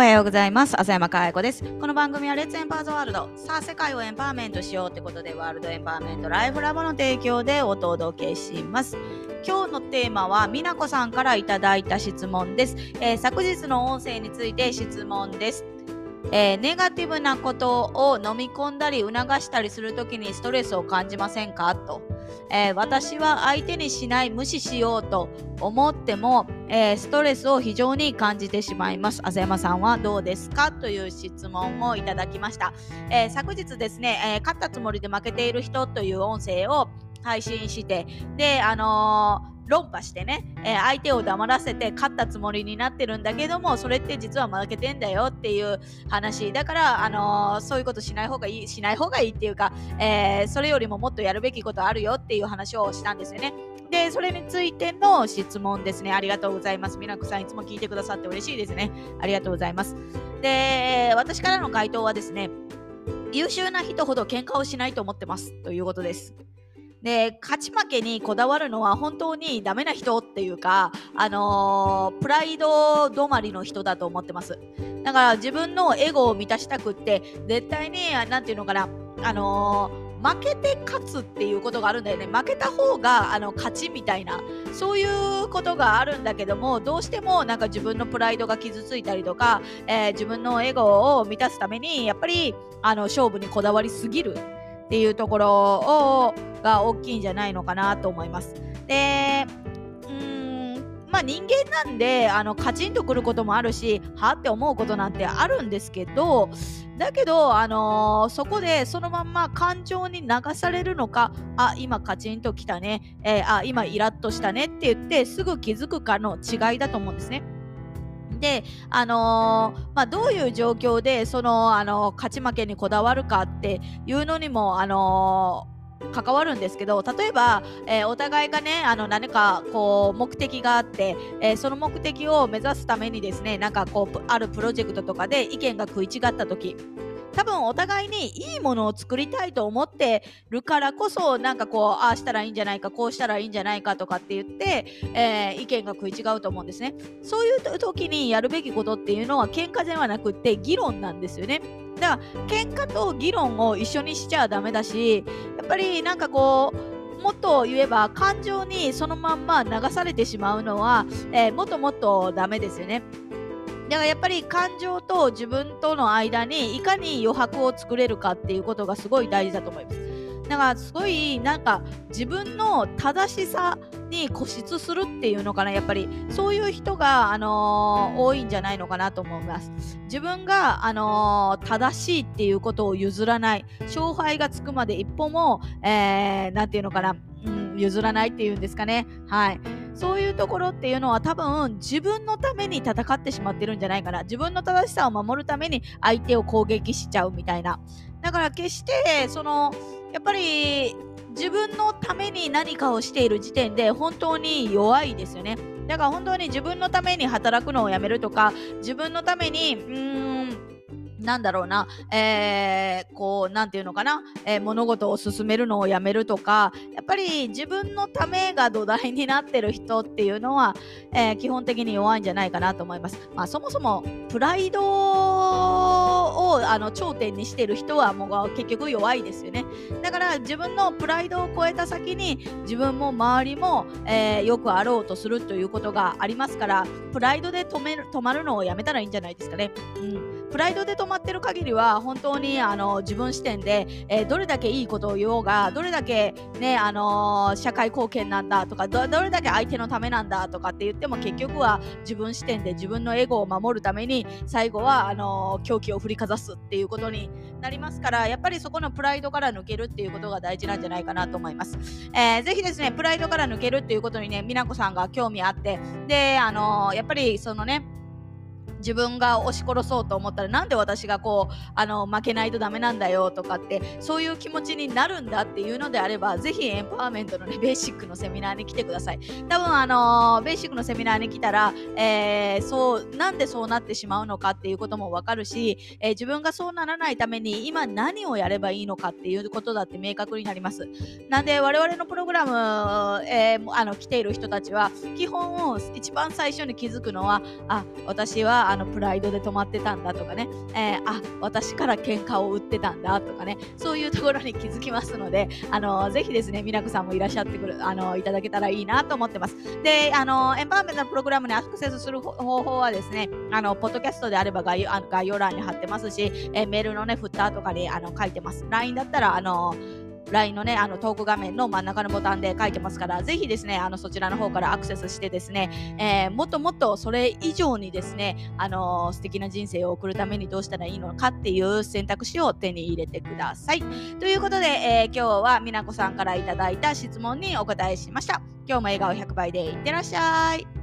おはようございます。浅山か子です。この番組はレッツエンパーズワールド。さあ、世界をエンパワーメントしようってことで、ワールドエンパワーメントライフラボの提供でお届けします。今日のテーマは、美奈子さんからいただいた質問です。えー、昨日の音声について質問です。えー、ネガティブなことを飲み込んだり促したりするときにストレスを感じませんか？と、えー、私は相手にしない無視しようと思っても、えー、ストレスを非常に感じてしまいます。浅山さんはどうですか？という質問をいただきました、え昨日ですね、え勝ったつもりで負けている人という音声を配信してであのー論破してね、えー、相手を黙らせて勝ったつもりになってるんだけどもそれって実は負けてんだよっていう話だから、あのー、そういうことしない方がいいしない方がいいっていうか、え、それよりももっとやるべきことあるよっていう話をしたんですよね。で、それについての質問ですね。ありがとうございます。みなこさん、いつも聞いてくださって嬉しいですね。ありがとうございます。で、私からの回答はですね、優秀な人ほど喧嘩をしないと思ってますということです。で勝ち負けにこだわるのは本当にダメな人っていうか、あのー、プライド止まりの人だと思ってます。だから自分のエゴを満たしたくって絶対に何て言うのかな、あのー、負けて勝つっていうことがあるんだよね負けた方があの勝ちみたいなそういうことがあるんだけどもどうしてもなんか自分のプライドが傷ついたりとか、えー、自分のエゴを満たすためにやっぱりあの勝負にこだわりすぎるっていうところをが大きいんじゃないのかなと思います。でまあ、人間なんであのカチンとくることもあるしはって思うことなんてあるんですけどだけど、あのー、そこでそのまんま感情に流されるのかあ今カチンときたね、えー、あ今イラッとしたねって言ってすぐ気づくかの違いだと思うんですね。で、あのー、まあ、どういう状況でその、あの勝ち負けにこだわるかっていうのにも、あの関わるんですけど例えば、えー、お互いがねあの何かこう目的があって、えー、その目的を目指すためにですねなんかこうあるプロジェクトとかで意見が食い違った時多分お互いにいいものを作りたいと思ってるからこそなんかこうああしたらいいんじゃないかこうしたらいいんじゃないかとかって言って、えー、意見が食い違うと思うんですねそういう時にやるべきことっていうのは喧嘩ではなくって議論なんですよねだから喧嘩と議論を一緒にしちゃダメだしやっぱりなんかこうもっと言えば感情にそのまんま流されてしまうのは、えー、もっともっとダメですよね。だからやっぱり感情と自分との間にいかに余白を作れるかっていうことがすごい大事だと思います。だからすごいなんか自分の正しさに固執するっていうのかな。やっぱりそういう人が、あのー、多いんじゃないのかなと思います。自分が、あのー、正しいっていうことを譲らない。勝敗がつくまで一歩も何、えー、て言うのかな、うん、譲らないっていうんですかね。はい。そういうところっていうのは多分自分のために戦ってしまってるんじゃないかな自分の正しさを守るために相手を攻撃しちゃうみたいなだから決してそのやっぱり自分のために何かをしている時点で本当に弱いですよね。だから本当に自分のために働くのをやめるとか自分のためにうーんなんだろうな、えー、こう、なんていうのかな、えー、物事を進めるのをやめるとか、やっぱり自分のためが土台になってる人っていうのは、えー、基本的に弱いんじゃないかなと思います。まあ、そもそも、プライドをあの頂点にしてる人はもう結局弱いですよね。だから自分のプライドを超えた先に自分も周りも、えー、よくあろうとするということがありますから、プライドで止める止まるのをやめたらいいんじゃないですかね。うんプライドで止まってる限りは本当にあの自分視点で、えー、どれだけいいことを言おうがどれだけ、ねあのー、社会貢献なんだとかどれだけ相手のためなんだとかって言っても結局は自分視点で自分のエゴを守るために最後はあのー、狂気を振りかざすっていうことになりますからやっぱりそこのプライドから抜けるっていうことが大事なんじゃないかなと思います。えー、ぜひですねプライドから抜けるっていうことにね美奈子さんが興味あってであのやっぱりそのね自分が押し殺そうと思ったらなんで私がこうあの負けないとダメなんだよとかってそういう気持ちになるんだっていうのであればぜひエンパワーメントのねベーシックのセミナーに来てください。多分あのベーシックのセミナーに来たら、えー、そうなんでそうなってしまうのかっていうこともわかるし、えー、自分がそうならないために今何をやればいいのかっていうことだって明確になります。なんで我々のプログラム、えー、あの来ている人たちは基本を一番最初に気づくのはあ私はあのプライドで止まってたんだとかね、えー、あ私から喧嘩を売ってたんだとかね。そういうところに気づきますのであのぜひですね美奈子さんもいらっしゃってくるあのいただけたらいいなと思ってます。であのエンパワーメントのプログラムにアクセスする方法はですねあのポッドキャストであれば概要概要欄に貼ってますし、えー、メールのねフッターとかにあの書いてます。LINE だったらあの LINE のね、あのトーク画面の真ん中のボタンで書いてますから、ぜひですね、あのそちらの方からアクセスしてですね、えー、もっともっとそれ以上にですね、あのー、素敵な人生を送るためにどうしたらいいのかっていう選択肢を手に入れてください。ということで、えー、今日は美奈子さんからいただいた質問にお答えしました。今日も笑顔100倍でいってらっしゃい。